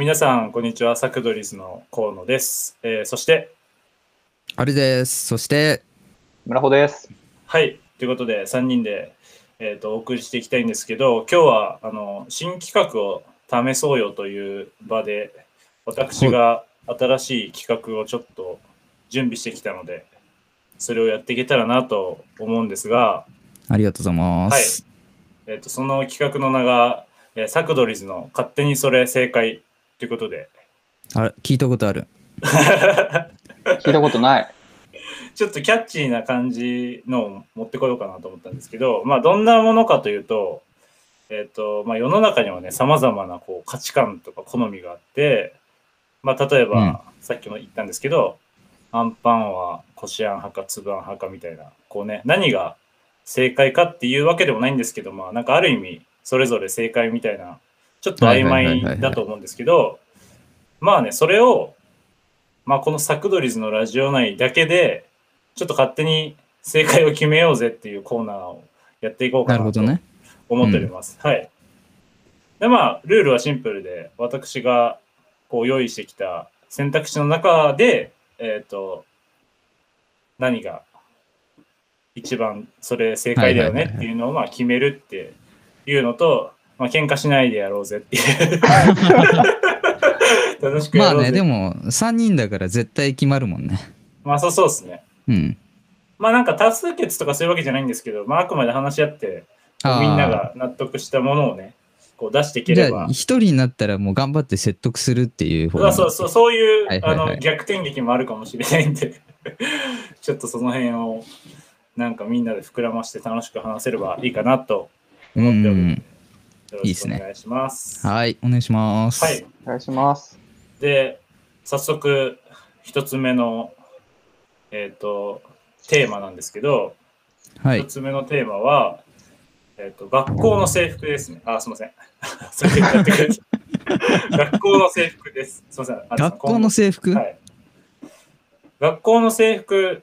皆さん、こんにちは。サクドリスの河野です。えーそして、あれです。そして、村穂です。はい、ということで、3人で、えー、とお送りしていきたいんですけど、今日はあの新企画を試そうよという場で、私が新しい企画をちょっと準備してきたので、それをやっていけたらなと思うんですが、ありがとうございまはいす。えー、とその企画の名が、えーサクドリズの勝手にそれ正解ということで、あれ、聞いたことある。聞いたことない。ちょっとキャッチーな感じのを持ってこようかなと思ったんですけど、まあ、どんなものかというと、えっ、と、まあ、世の中にはね、様々なこう価値観とか好みがあって、まあ、例えば、うんさっきも言ったんですけど、アンパンはこしあん派か粒あん派かみたいな、こうね、何が正解かっていうわけでもないんですけど、まあ、なんかある意味、それぞれ正解みたいな、ちょっと曖昧だと思うんですけど、まあね、それを、まあ、このサクドリズのラジオ内だけで、ちょっと勝手に正解を決めようぜっていうコーナーをやっていこうかなとなるほどね。思っております。はい。で、まあ、ルールはシンプルで、私がこう用意してきた選択肢の中で、えっ、と、何が一番それ正解だよねっていうのをまあ決めるっていうのと、まあ、喧嘩しないでやろうぜっていう。楽しくやろうぜ。まあね、でも、3人だから絶対決まるもんね。まあ、そうそうですね。うん。まあなんか多数決とかそういうわけじゃないんですけど、まああくまで話し合って、あーみんなが納得したものをね、こう出していけじゃあ、れば。一人になったらもう頑張って説得するっていう方そうそうそう、そういう、はいはいはいあの逆転劇もあるかもしれないんで、ちょっとその辺をなんかみんなで膨らまして楽しく話せればいいかなとうん思っておるうん。よろしくお願いします。はい、お願いします。はい。お願いします。で、早速、一つ目の、えっ、と、テーマなんですけど、一、はい。つ目のテーマは、えっ、と、学校の制服ですね。あ、すみません。学校の制服です。すみません。あ学校の制服、はい。学校の制服、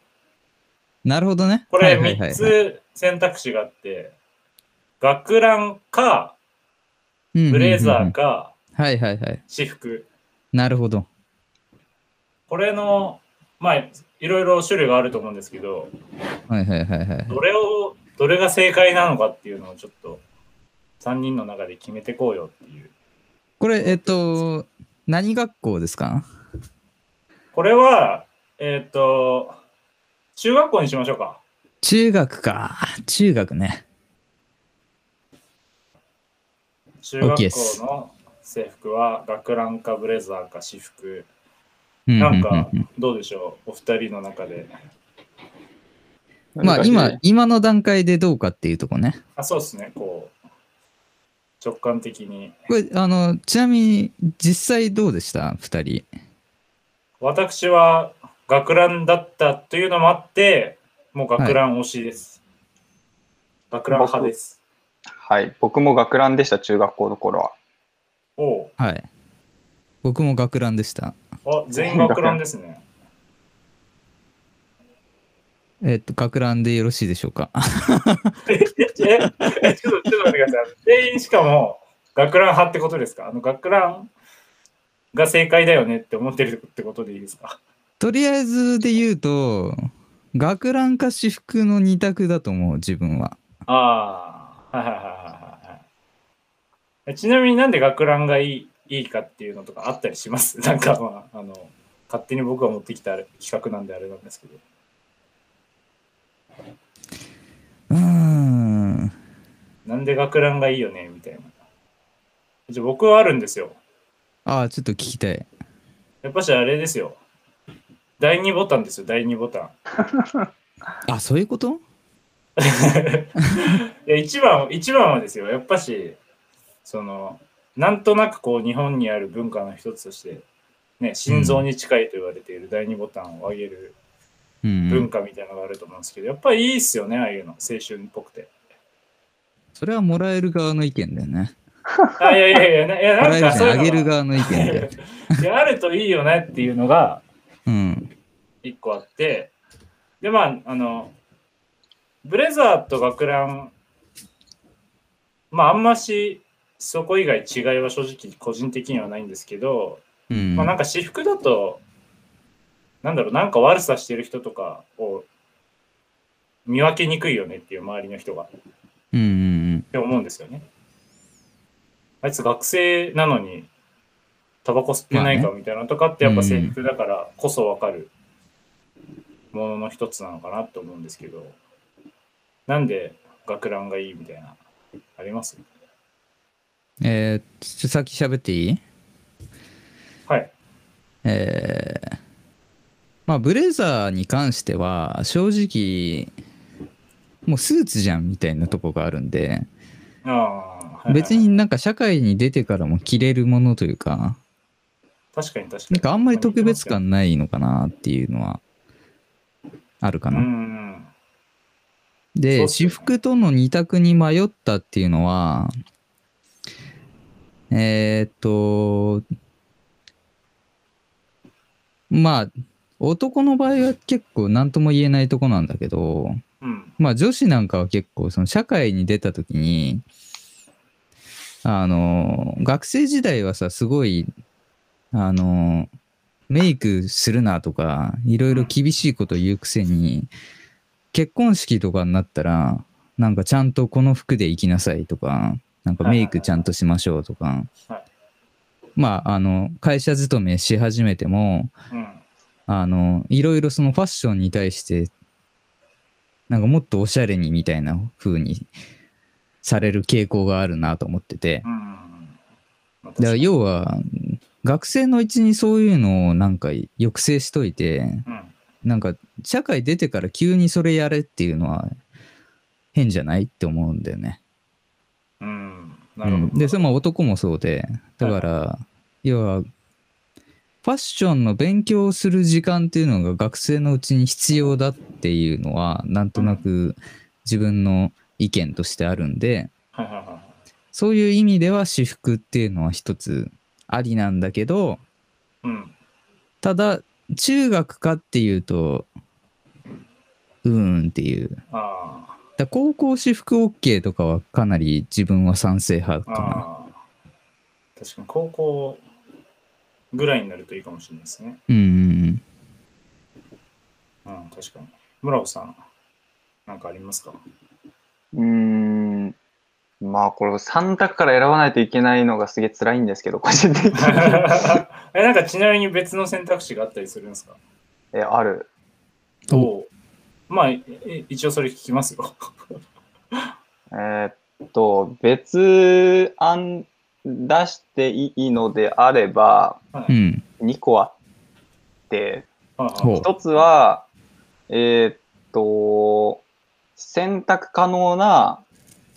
なるほどね。これ3はいはいはいはいつ選択肢があって、学ランか、ブレザー。か、はいはいはい。私服。なるほど。これの、まあ、いろいろ種類があると思うんですけど、はいはいはいはい。どれを、どれが正解なのかっていうのをちょっと、3人の中で決めてこうよっていう。これ、えっと、何学校ですか？これは、えっ、と、中学校にしましょうか。中学か。中学ね。中学校の制服は学ランかブレザーか私服。うなんかどうでしょうお二人の中で。まあ今、今の段階でどうかっていうとこね。あ、そうですね。こう、直感的に。これ、あの、ちなみに実際どうでした？二人。私は学ランだったというのもあって、もう学ラン推しです。学ラン派です。はい。僕も学ランでした、中学校の頃は。おうはい。僕も学ランでした。あ、全員学ランですね。えっと、学ランでよろしいでしょうか？え、え、えちょっと、ちょっと待ってください。全員しかも学ラン派ってことですか？あの学ランが正解だよねって思ってるってことでいいですか？とりあえずで言うと、学ランか私服の二択だと思う、自分は。ああ、はいはいはいはいはいえ。ちなみになんで学ランがいいいいかっていうのとかあったりします？なんかまあ、あの、勝手に僕が持ってきた企画なんであれなんですけど。うーん。なんで学ランがいいよねみたいな。じゃあ僕はあるんですよ。ああ、ちょっと聞きたい。やっぱしあれですよ。第2ボタンですよ、第2ボタン。あ、そういうこと？いや一番一番はですよ、やっぱし、その、なんとなくこう日本にある文化の一つとして、ね、心臓に近いと言われている第2ボタンを上げるうん、文化みたいなのがあると思うんですけど、やっぱりいいっすよね、ああいうの、青春っぽくて。それはもらえる側の意見だよね。あ、いやいやいや、ないやなんかそういうのあげる側の意見だよ。がいやあるといいよねっていうのがうん。一個あって、で、まあ、あの、ブレザーと学ラン、まあ、あんましそこ以外違いは正直個人的にはないんですけど、うん。まあなんか私服だと、なんだろう、なんか悪さしてる人とかを見分けにくいよねっていう周りの人が。っうんうん。て思うんですよね。あいつ学生なのにタバコ吸ってないかみたいなのとかってやっぱ制服だからこそわかるものの一つなのかなと思うんですけど、なんで学ランがいいみたいな、あります？うん。えー、ちょ先喋っていい？はい。えー、まあブレザーに関しては正直もうスーツじゃんみたいなとこがあるんでああ、はいはい別になんか社会に出てからも着れるものというか確かに確かに。なんかあんまり特別感ないのかなっていうのはあるかうな。で、私服との二択に迷ったっていうのは、えーっと、まあ、男の場合は結構何とも言えないとこなんだけど、うん。まあ女子なんかは結構その社会に出た時に、あの、学生時代はさ、すごい、あの、メイクするなとか、いろいろ厳しいこと言うくせに、結婚式とかになったら、なんかちゃんとこの服で行きなさいとか、なんかメイクちゃんとしましょうとかはい、まあ、あの、会社勤めし始めても、うん。あの、いろいろそのファッションに対して、なんかもっとおしゃれにみたいな風にされる傾向があるなと思ってて。だから要は、学生のうちにそういうのをなんか抑制しといて、うん。なんか社会出てから急にそれやれっていうのは変じゃないって思うんだよね。うん。なるほど。うんで、それも男もそうで、だから、要は、ファッションの勉強をする時間っていうのが学生のうちに必要だっていうのは、なんとなく自分の意見としてあるんで、はいはいはいはい。そういう意味では私服っていうのは一つありなんだけど、うん。ただ、中学かっていうと、うーんっていう。だ高校私服 OK とかはかなり自分は賛成派あ。かな。確かに高校ぐらいになるといいかもしれないですね。うんうんうん。うん、確かに。村尾さん、なんかありますか？うーん。まあ、これ3択から選ばないといけないのがすげえ辛いんですけど、個人的に。え、なんかちなみに別の選択肢があったりするんですか？え、ある。おおまあ、え一応それ聞きますよ。えーっと、別案出していいのであれば、はいうん。2個あって、はいほう一つは、えーっと、選択可能な、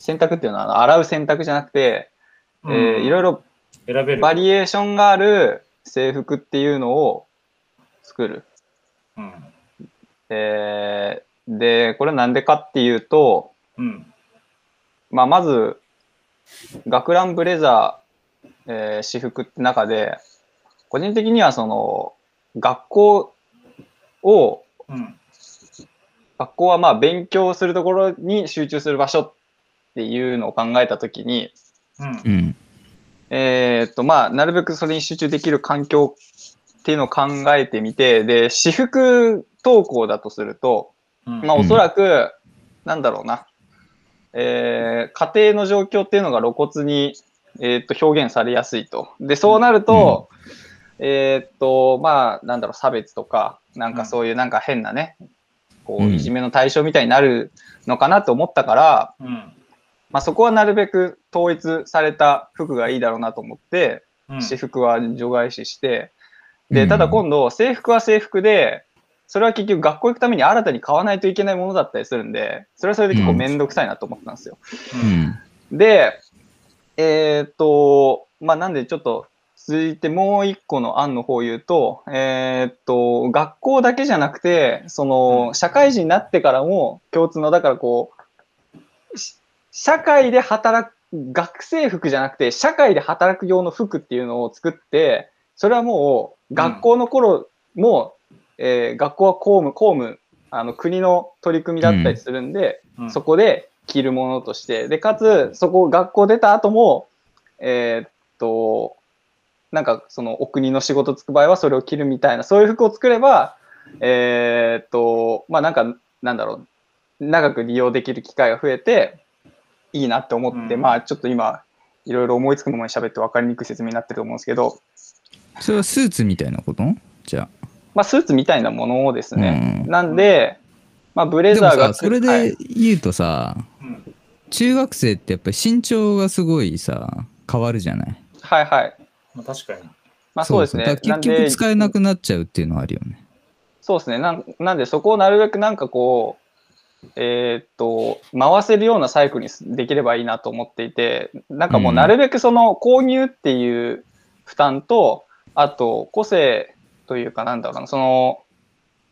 選択っていうのは洗う選択じゃなくて、えーいろいろ選べる。バリエーションがある制服っていうのを作る。うん。えーで、これなんでかっていうと、うん。まあ、まず、学ランブレザー、えー私服って中で、個人的にはその、学校を、うん。学校はまあ勉強するところに集中する場所っていうのを考えたときに、うんう。ん。えーっと、まあ、なるべくそれに集中できる環境っていうのを考えてみて、で、私服登校だとすると、うんまあ、おそらく、なんだろうな、えー家庭の状況っていうのが露骨に、えーっと表現されやすいと。で、そうなると、えーっと、まあ、なんだろう、差別とか、なんかそういうなんか変なね、こう、うんいじめの対象みたいになるのかなと思ったから、うん。まあ、そこはなるべく統一された服がいいだろうなと思って、うん。私服は除外視して、で、うんただ今度、制服は制服で、それは結局学校行くために新たに買わないといけないものだったりするんで、それはそれで結構めんどくさいなと思ったんですよ。うん。で、えーっと、まあ、なんでちょっと続いてもう一個の案の方を言うと、えーっと、学校だけじゃなくて、その、社会人になってからも共通の、だからこう、し社会で働く、学生服じゃなくて、社会で働く用の服っていうのを作って、それはもう、学校の頃も、えー学校は公務、公務、あの、国の取り組みだったりするんで、うん。そこで着るものとして、で、かつ、そこ、学校出た後も、えーっと、なんかそのお国の仕事つく場合はそれを着るみたいな、そういう服を作れば、えーっと、まあなんか、なんだろう、長く利用できる機会が増えて、いいなって思って、うんまあちょっと今、いろいろ思いつくままに喋って分かりにくい説明になってると思うんですけど、それはスーツみたいなこと？じゃまあスーツみたいなものですね。うんなんで、まあブあ。レザーがでもさ、それはいで言うとさ、うん中学生ってやっぱり身長がすごいさ、変わるじゃない？はいはい。まあ、確かに。まあそうですね。だから結なんで局使えなくなっちゃうっていうのはあるよね。そうですねなん。なんで、そこをなるべくなんかこう、えーっと、回せるようなサイクルにできればいいなと思っていて、なんかもうなるべくその購入っていう負担と、あと個性というかなんだろうな、その、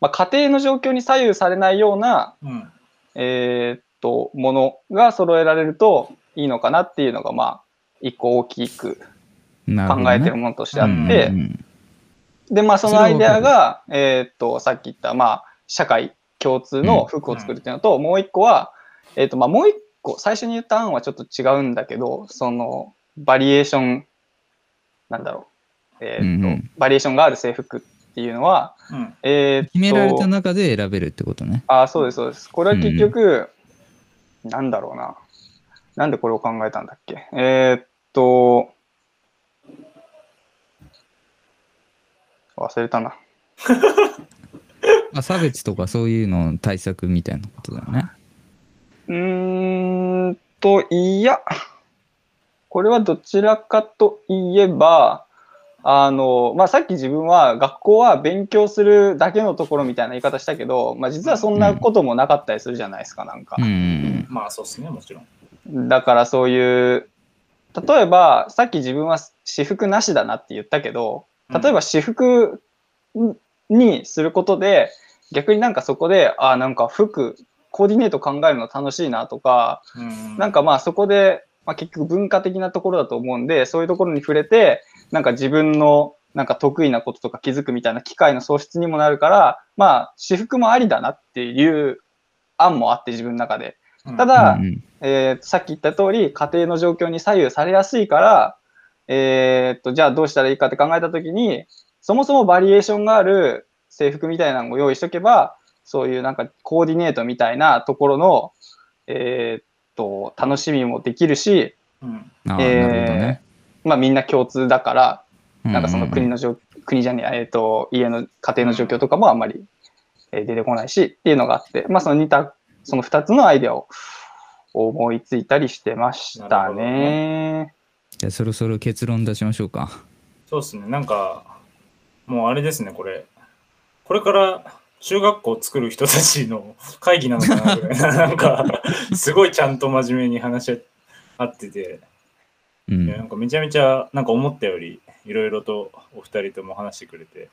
まあ、家庭の状況に左右されないような、うん。えーっと、ものが揃えられるといいのかなっていうのが、まあ、一個大きく考えてるものとしてあって、うんうんで、まあ、そのアイデアが、えーっと、さっき言った、まあ、社会共通の服を作るっていうのと、もう一個は、えーっと、まあ、もう一個、最初に言った案はちょっと違うんだけど、その、バリエーション、なんだろう、えーっと、うんうんバリエーションがある制服っていうのは、うん。えー決められた中で選べるってことね。あ、そうです、そうです。これは結局、なんだろうな。なんでこれを考えたんだっけ？えーっと、忘れたな。まあ、差別とかそういうの対策みたいなことだよね。うーんと、いや、これはどちらかといえば、あの、まあ、さっき自分は学校は勉強するだけのところみたいな言い方したけど、まあ、実はそんなこともなかったりするじゃないですか、なんかう。ん。まあそうですね、もちろん。だからそういう、例えば、さっき自分は私服なしだなって言ったけど、例えば私服にすることで、逆になんかそこで、あなんか服、コーディネート考えるの楽しいなとか、うん、なんかまあそこで、まあ、結局文化的なところだと思うんで、そういうところに触れて、なんか自分のなんか得意なこととか気づくみたいな機会の創出にもなるから、まあ私服もありだなっていう案もあって自分の中で。うん。ただ、うんえーとさっき言った通り、家庭の状況に左右されやすいから、えー、と、じゃあどうしたらいいかって考えたときに、そもそもバリエーションがある制服みたいなのを用意しとけば、そういうなんかコーディネートみたいなところの、えー、と、楽しみもできるし、うんえーなるほどね。まあみんな共通だから、なんかその国の。の状、国じゃねえ、えー、と、家の家庭の状況とかもあんまりえー出てこないしっていうのがあって、まあその似た、その二つのアイデアを思いついたりしてましたなるほどね。じゃあそろそろ結論出しましょうか。そうですね、なんか、もうあれですね、これ。これから中学校を作る人たちの会議なのかなぐらいな、なんか、すごいちゃんと真面目に話し合ってて、ういやなんん。かめちゃめちゃ、なんか思ったより、いろいろとお二人とも話してくれて、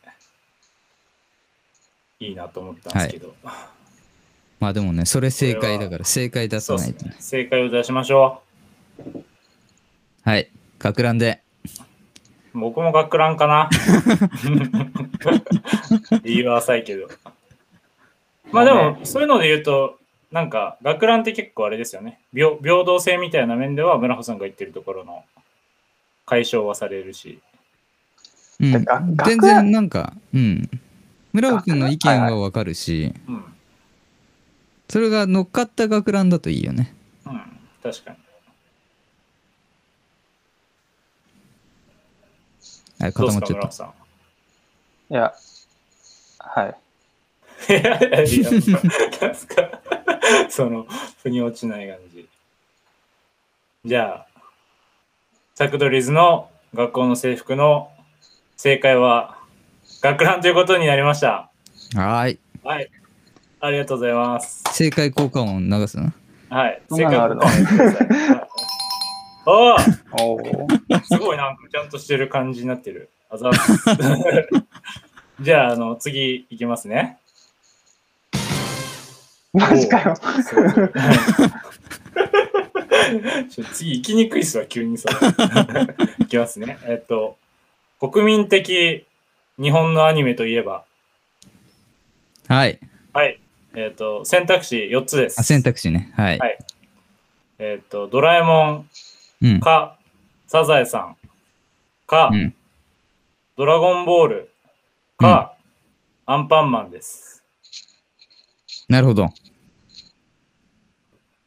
いいなと思ったんですけど、まあでもね、それ正解だから、正解出さないとねね。。正解を出しましょはい。学ランで。う。僕も学ランかな。理由は浅いけど。まあでも、そういうので言うと、なんか、学ランって結構あれですよね。平平等性みたいな面では、村穂さんが言ってるところの解消はされるし。うんてか学全然なんか、うん。村尾君の意見はわかるし、うん。それが乗っかった学ランだといいよね。うん。確かに。はい、どう固まっちゃった。さん。いや、はい。いやいやいや、なんすか、その、腑に落ちない感じ。じゃあ、サクドリズの学校の制服の正解は、学ランということになりました。はい。はい。ありがとうございます。正解効果音流すのはい。そんなのあるのおおすごいなんかちゃんとしてる感じになってる。あざすじゃあ、あの、次いきますね。マジかよ。次行きにくいっすわ、急にそれ。いきますね。えっと、国民的日本のアニメといえば、はい。はい。えっと、選択肢4つです。あ選択肢ね。はい。はいえっと、ドラえもんうん。か、サザエさんか、うん。ドラゴンボールか、アンパンマンです。なるほど。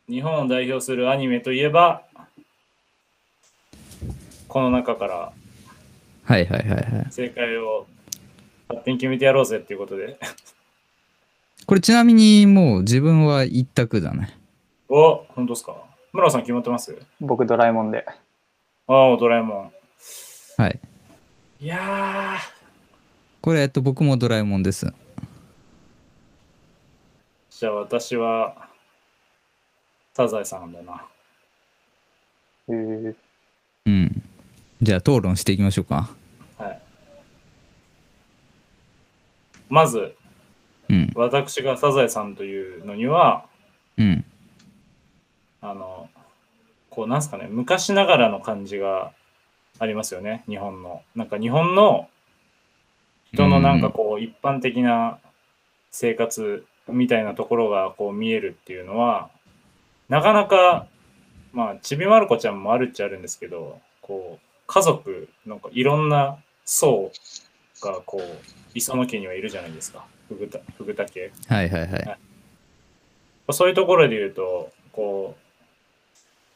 日本を代表するアニメといえば、この中からはいはいはいはい。正解を勝手に決めてやろうぜっていうことで。これちなみにもう自分は一択だね。お、本当ですか？村尾さん決まってます？僕、ドラえもんで。ああ、ドラえもん。はい。いやこれ、えっと、僕もドラえもんです。ー、じゃあ私は、サザエさんだな。へーうん。じゃあ討論していきましょうか。はい。まず、うん。私がサザエさんというのには、うん。あの、こう、なんすかね、昔ながらの感じがありますよね、日本の。なんか日本の人のなんかこう、一般的な生活みたいなところがこう見えるっていうのは、なかなか、まあ、ちびまる子ちゃんもあるっちゃあるんですけど、こう、家族、なんかいろんな層がこう、磯野家にはいるじゃないですか、ふぐた、ふぐた家。はいはいはい。そういうところで言うと、こう、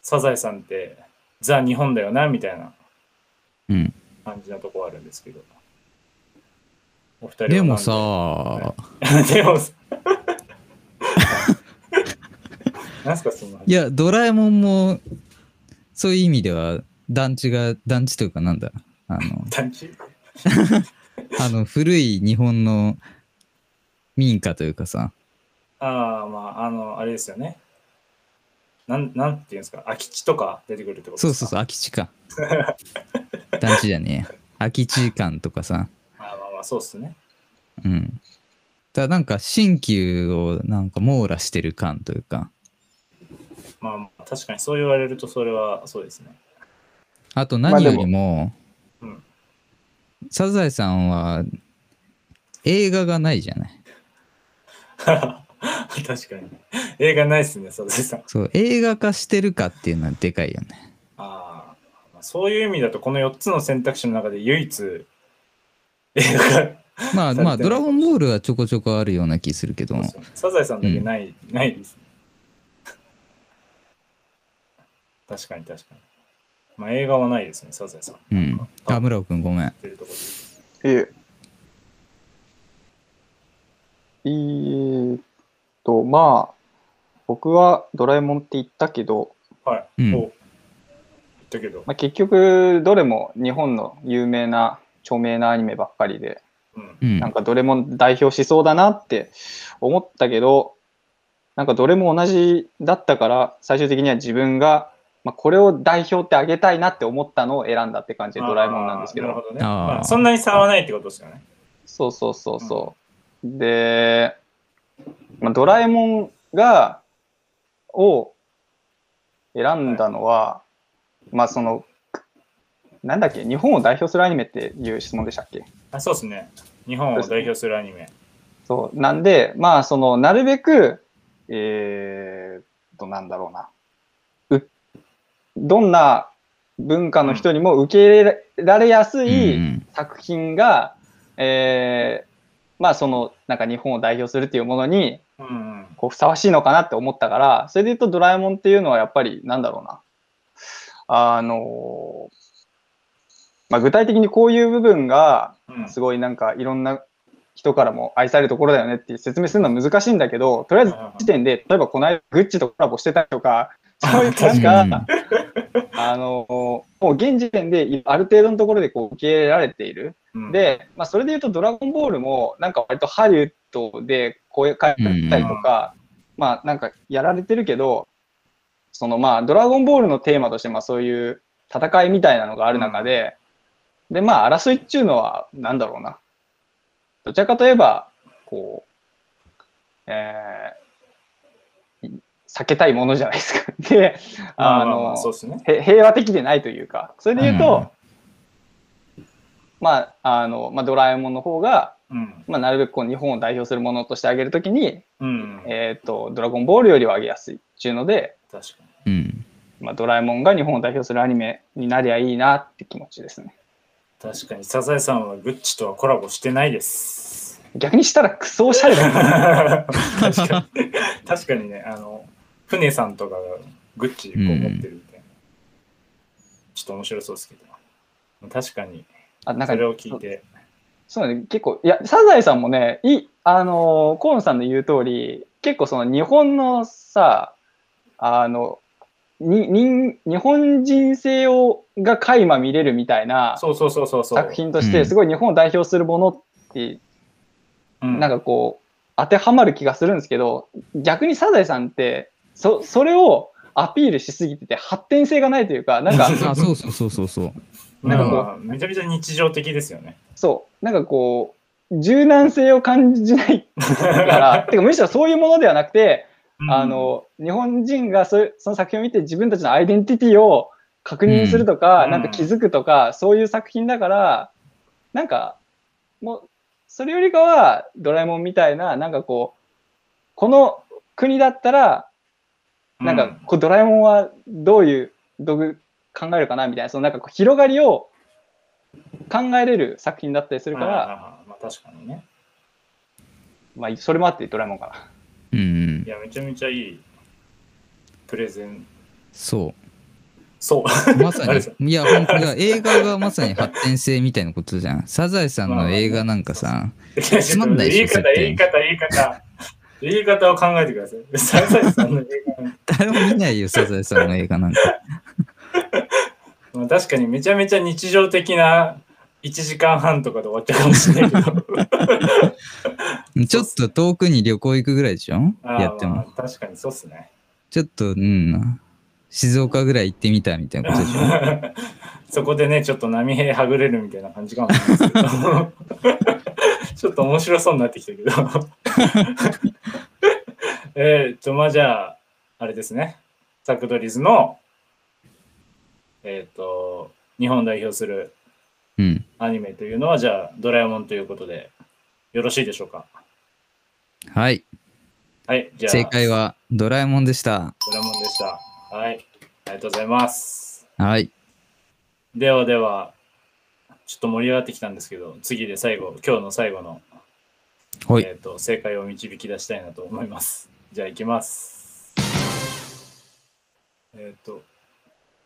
サザエさんってザ・日本だよな、みたいなうん。感じなとこはあるんですけど。お二人はでもさ、で、でもさ、何すか、そのいや、ドラえもんも、そういう意味では、団地が、団地というかなんだ、あの、団地？あの古い日本の民家というかさ、ああ、まあ、あの、あれですよね。なん、なんていうんですか、空き地とか出てくるってことですか？そうそうそう、空き地か。団地じゃねえや。空き地感とかさ、そうっすね。うん。ただなんか新旧をなんか網羅してる感というか、まあまあ、確かにそう言われると、それはそうですね。あと何よりも、うん。サザエさんは映画がないじゃない。確かに。映画ないっすね、サザエさん。そう、映画化してるかっていうのはでかいよね。ああ、そういう意味だと、この4つの選択肢の中で唯一、映画が、まあ まあ、ドラゴンボールはちょこちょこあるような気するけども。サザエさんだけない、ないですね。確かに確かに。まあ映画はないですね、サザエさん。うん。あ、村尾くんごめん。ええーっと、まあ、僕はドラえもんって言ったけど、はい。うんお言ったけど。まあ、結局、どれも日本の有名な、著名なアニメばっかりで、うん。うんなん。かどれも代表しそうだなって思ったけど、なんかどれも同じだったから、最終的には自分が、まあ、これを代表ってあげたいなって思ったのを選んだって感じでドラえもんなんですけど。なるほどね。まあ、そんなに差はないってことですよね。そうそうそうそう。で、まあ、ドラえもんが、を選んだのは、まあその、なんだっけ、日本を代表するアニメっていう質問でしたっけ？あそうですね。日本を代表するアニメ。そう。なんで、まあその、なるべく、えーっと、なんだろうな。うどんな文化の人にも受け入れられやすうい、ん作品が、えーまあそのなんか日本を代表するっていうものにうんうん。こうふさわしいのかなって思ったからそれで言うとドラえもんっていうのはやっぱりなんだろうなあのまあ、具体的にこういう部分がうん。すごいなんかいろんな人からも愛されるところだよねって説明するのは難しいんだけどとりあえず時点で例えばこの間グッチとコラボしてたりとか そういうなんかあのもう現時点である程度のところでこう受け入れられている。うん、で、まあ、それで言うと、ドラゴンボールも、なんか割とハリウッドで声変えたりとか、まあ、なんかやられてるけど、そのまあ、ドラゴンボールのテーマとして、まあ、そういう戦いみたいなのがある中で、で、まあ、争いっていうのは、なんだろうな。どちらかといえば、こう、えー、避けたいものじゃないですか。で、あの、平和的でないというか、それで言うと、まあ、あの、まあ、ドラえもんの方が、うん。まあ、なるべくこう日本を代表するものとしてあげるときに、うん。えっ、と、ドラゴンボールよりはあげやすいっていうので、確かうん。まあ、ドラえもんが日本を代表するアニメになりゃいいなって気持ちですね。確かに、サザエさんはグッチとはコラボしてないです。逆にしたらクソおしゃれだな。確かに、確かにね、あの、船さんとかがグッチこう持ってるみたいな。ちょっと面白そうですけど。確かに、あなんかそれを聞いて。そうね、結構、いや、サザエさんもね、いい、あのー、河野さんの言う通り、結構その日本のさ、あの、に、に日本人性を、が垣間見れるみたいなそうそうそうそうそう。作品として、うんすごい日本を代表するものって、うん、なんかこう、当てはまる気がするんですけど、逆にサザエさんって、そ、それをアピールしすぎてて発展性がないというか、なんか、あ、そうそうそうそうそう。なんかなんかまあめちゃめちゃ日常的ですよね。そう、なんかこう、柔軟性を感じないから、てかむしろそういうものではなくて、あの、日本人がそその作品を見て自分たちのアイデンティティを確認するとか、うんなんか気づくとか、そういう作品だから、なんか、もう、それよりかは、ドラえもんみたいな、なんかこう、この国だったら、うん、なんか、こうドラえもんはどういう道具考えるかなみたいな、そのなんかこう広がりを考えれる作品だったりするから、まあ確かにね。まあ、それもあってドラえもんかな。うんうんい。や、めちゃめちゃいいプレゼン。そそう。う。まさに。いや、本当だ。映画がまさに発展性みたいなことじゃん。サザエさんの映画なんかさ、つまんないでしょ言い方、言い方、言い方。言い方を考えてください。サザエさんの映画誰も見ないよ、サザエさんの映画なんか。まあ、確かにめちゃめちゃ日常的な1時間半とかで終わっちゃうかもしれないけど。ちょっと遠くに旅行行くぐらいでしょ？やっても。まあ確かにそうっすね。ちょっと、うん。静岡ぐらい行ってみたみたいなことでしょ？そこでね、ちょっと波平はぐれるみたいな感じかもしれないですけど。ちょっと面白そうになってきたけど。えーっと、まあじゃあ、あれですね。サクドリズの、えーっと、日本代表するうん。アニメというのは、じゃあ、ドラえもんということで、よろしいでしょうか？はい。はい、じゃあ、正解はドラえもんでした。ドラえもんでした。はい、ありがとうございます。はい。ではでは、ちょっと盛り上がってきたんですけど、次で最後、今日の最後の、はい。えー、と正解を導き出したいなと思います。じゃあ、いきます。えっ、と、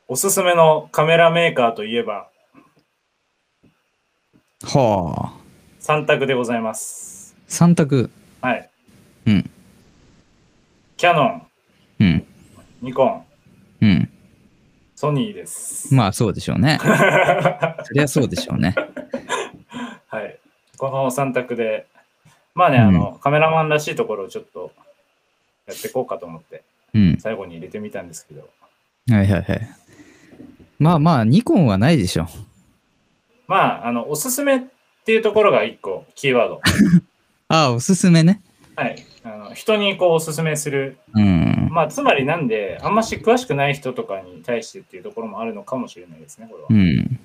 おすすめのカメラメーカーといえば、はあ。3択でございます。3択。はい。うん。キャノン、うん。ニコン、うん。ソニーです。まあそうでしょうね。そりゃそうでしょうね。はい。この3択で、まあね、あの、カメラマンらしいところをちょっとやっていこうかと思って、うん。最後に入れてみたんですけど、はいはいはい。まあまあ、ニコンはないでしょ。まあ、あの、おすすめっていうところが1個、キーワード。ああ、おすすめね。はい。あの人にこうおすすめする。うん。まあ、つまりなんで、あんまし詳しくない人とかに対してっていうところもあるのかもしれないですね、これは。うん。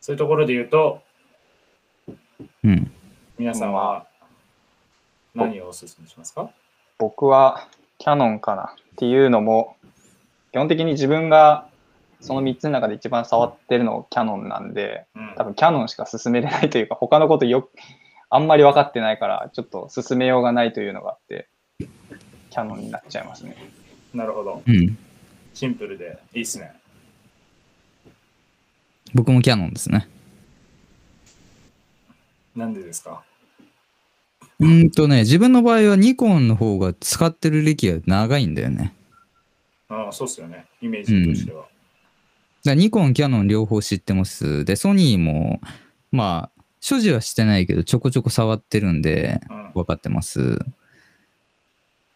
そういうところで言うと、うん。皆さんは何をおすすめしますか？僕はキャノンかなっていうのも、基本的に自分がその3つの中で一番触ってるのキャノンなんで、うん多分キャノンしか進めれないというか、他のことよあんまり分かってないから、ちょっと進めようがないというのがあって、キャノンになっちゃいますね。なるほど。うん。シンプルでいいっすね。僕もキャノンですね。なんでですか？うーんとね、自分の場合はニコンの方が使ってる歴が長いんだよね。ああ、そうっすよね。イメージとしては。だからニコン、キャノン両方知ってます。で、ソニーも、まあ、所持はしてないけど、ちょこちょこ触ってるんで、うん分かってます。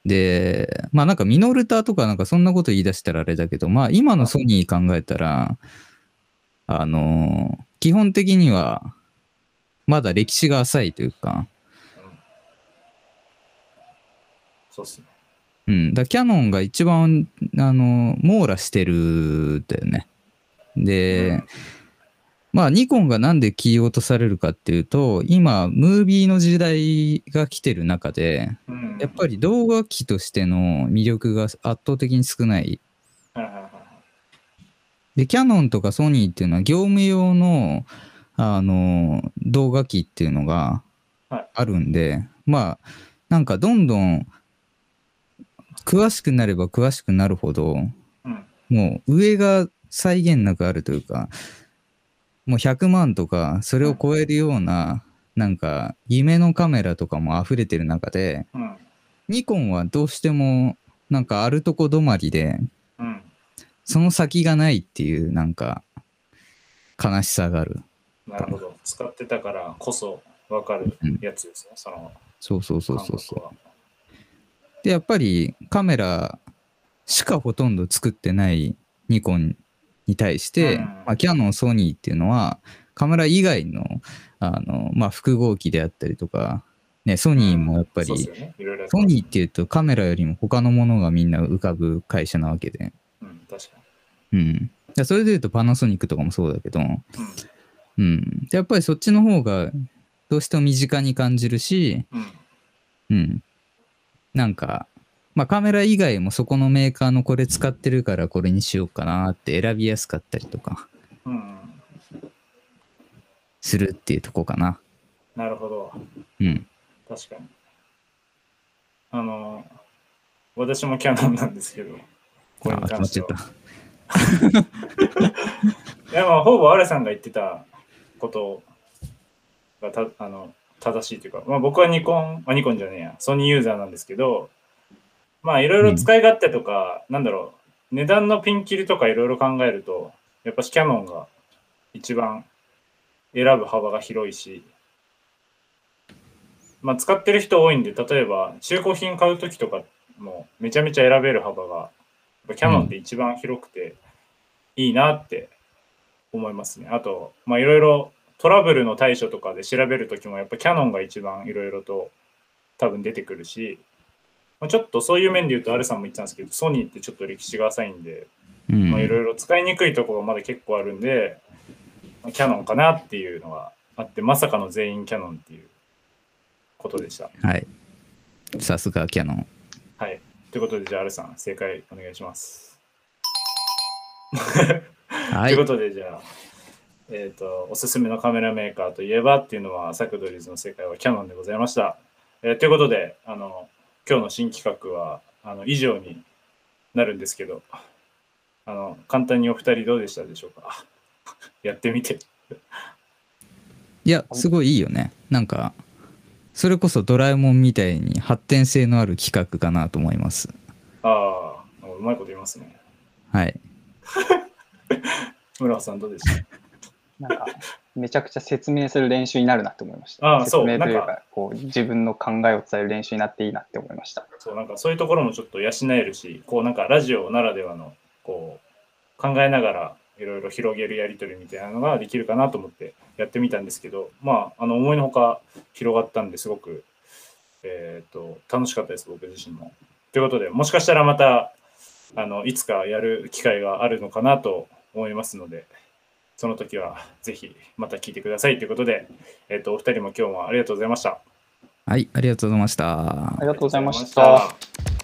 で、まあなんかミノルタとかなんかそんなこと言い出したらあれだけど、まあ今のソニー考えたら、あの基本的には、まだ歴史が浅いというか、そうっすね。うん、だキャノンが一番、あの、網羅してるんだよね。で、まあ、ニコンがなんで切り落とされるかっていうと、今、ムービーの時代が来てる中で、うん。やっぱり動画機としての魅力が圧倒的に少ない。はいはいはい。で、キャノンとかソニーっていうのは業務用の、あの、動画機っていうのがはい。あるんで、まあ、なんかどんどん詳しくなれば詳しくなるほど、うん。もう上が際限なくあるというか、もう100万とか、それを超えるような、なんか夢のカメラとかも溢れてる中で、うんニコンはどうしてもなんかあるとこ止まりで、うんその先がないっていうなんか悲しさがある。なるほど。使ってたからこそ分かるやつですね、そのそうそうそう感そうそう。で、やっぱりカメラしかほとんど作ってないニコンに対して、うんまあ、キヤノン、ソニーっていうのはカメラ以外のあの、まあ、複合機であったりとか、ね、ソニーもやっぱり、そうですよね、ソニーっていうとカメラよりも他のものがみんな浮かぶ会社なわけで。うん、確かうん。でそれで言うとパナソニックとかもそうだけど、に。うん。でやっぱりそっちの方がどうしても身近に感じるし、うん。うん。うん。なんか、まあカメラ以外もそこのメーカーのこれ使ってるからこれにしようかなって選びやすかったりとかうん。するっていうとこかな。なるほど。うん。確かに。あの、私もキャノンなんですけど、これあ、に関しては。た。いや、まあ、ほぼアレさんが言ってたことがたあの正しいというか、まあ、僕はニコン、あ、ニコンじゃねえや、ソニーユーザーなんですけど、まあ、いろいろ使い勝手とか、なんだろう、値段のピンキリとかいろいろ考えると、やっぱしキャノンが一番選ぶ幅が広いし、まあ、使ってる人多いんで、例えば中古品買うときとかもめちゃめちゃ選べる幅が、キャノンって一番広くていいなって思いますね。あと、まあいろいろトラブルの対処とかで調べるときもやっぱキャノンが一番いろいろと多分出てくるし、まあ、ちょっとそういう面で言うと、アルさんも言ってたんですけど、ソニーってちょっと歴史が浅いんで、いろいろ使いにくいところがまだ結構あるんで、まあキャノンかなっていうのがあって、まさかの全員キャノンっていうことでした。はい。さすがキャノン。はい。ということで、じゃあ、アルさん、正解お願いします。はい というこ。とで、じゃあ、えっ、と、おすすめのカメラメーカーといえばっていうのは、サクドリーズの正解はキャノンでございました。えーということで、あの、今日の新企画は、あの、以上になるんですけど、あの、簡単にお二人どうでしたでしょうか？やってみて。いや、すごいいいよね。なんか、それこそドラえもんみたいに発展性のある企画かなと思います。ああ、うまいこと言いますね。はい。村尾さん、どうでした？なんか、めちゃくちゃ説明する練習になるなって思いました。ああ説明というか、こう、自分の考えを伝える練習になっていいなって思いました。そうなんかそういうところもちょっと養えるし、こうなんかラジオならではのこう考えながらいろいろ広げるやり取りみたいなのができるかなと思ってやってみたんですけど、まああの思いのほか広がったんですごくえっ、と楽しかったです僕自身も。ということでもしかしたらまたあのいつかやる機会があるのかなと思いますので。その時はぜひまた聞いてくださいということで、えっ、と、お二人も今日もありがとうございました。はい、ありがとうございましたあ。りがとうございまし。た